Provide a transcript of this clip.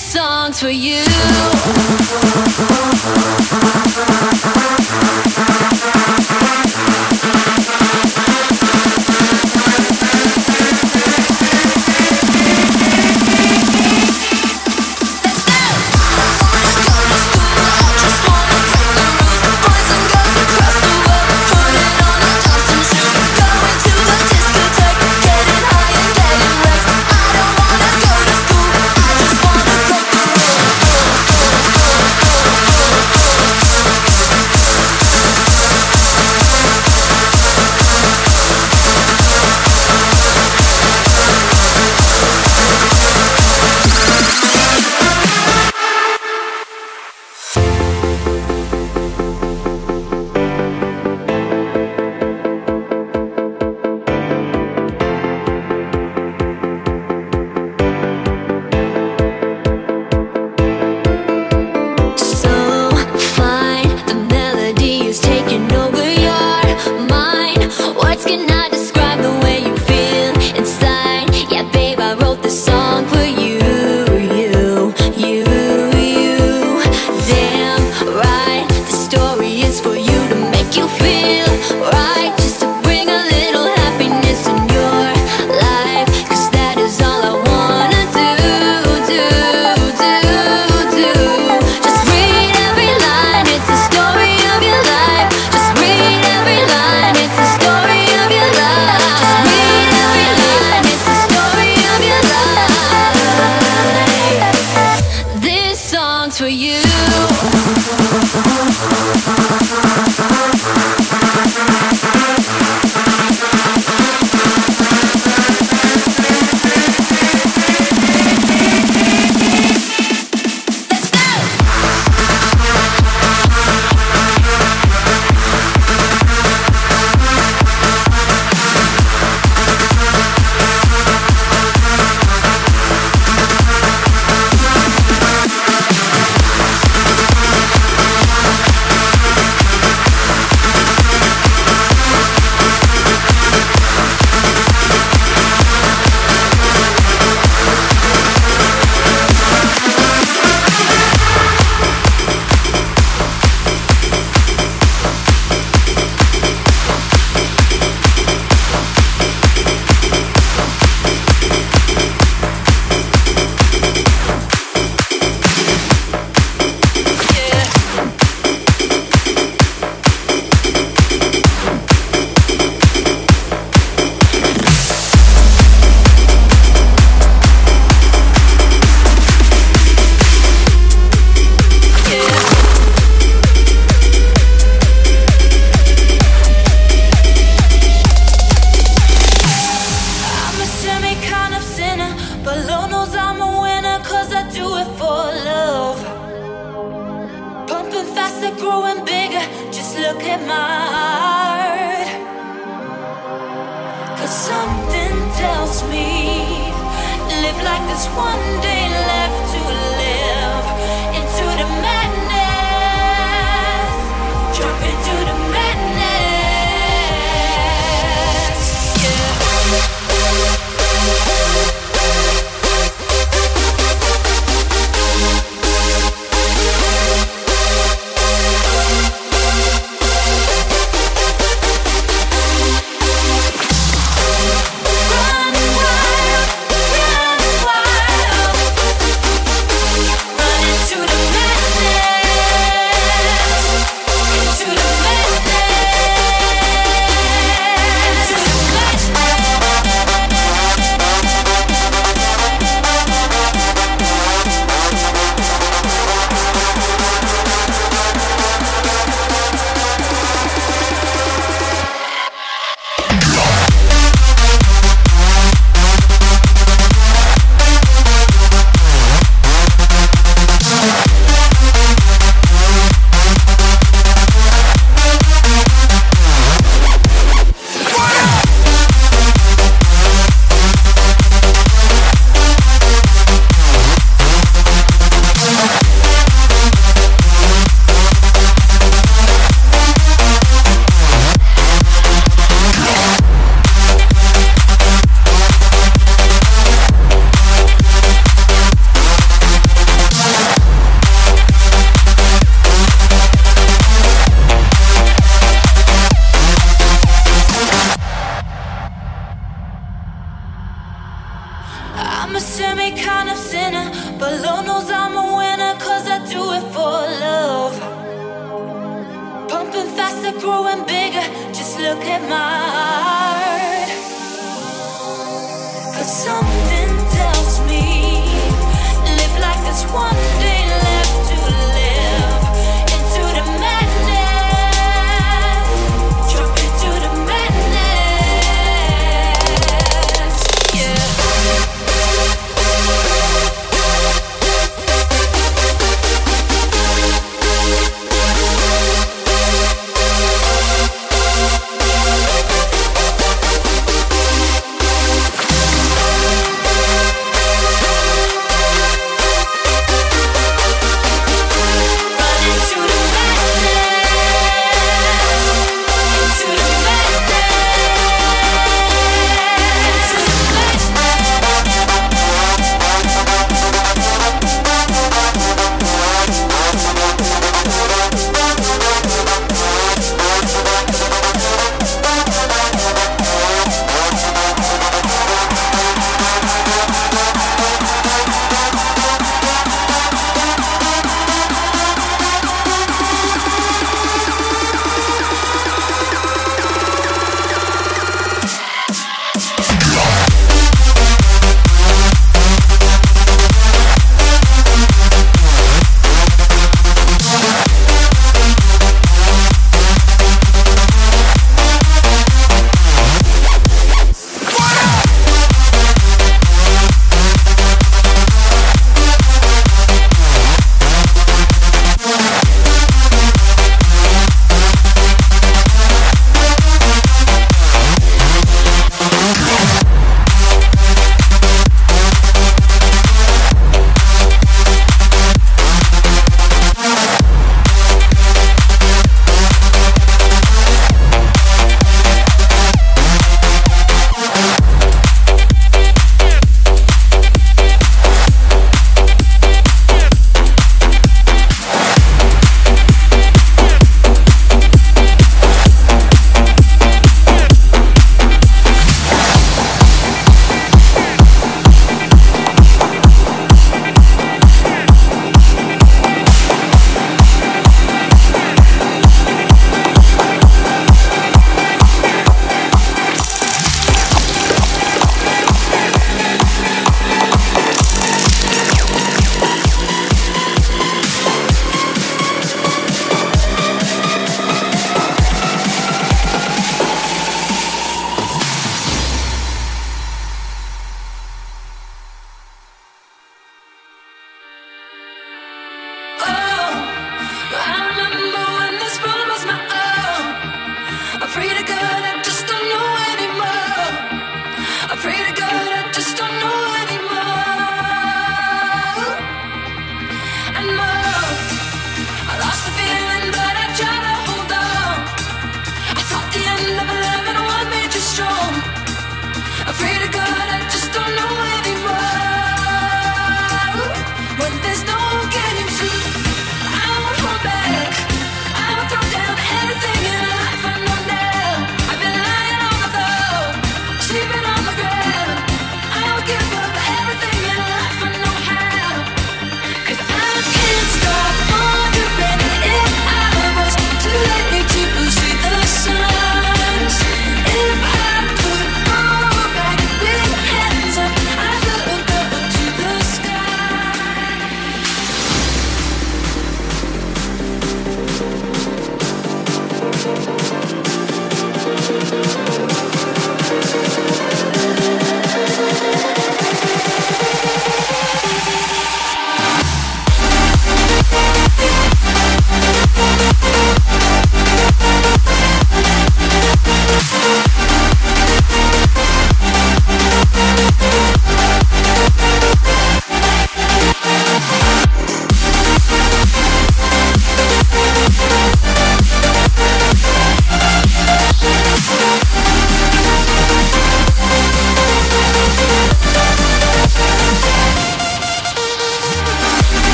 song's for you.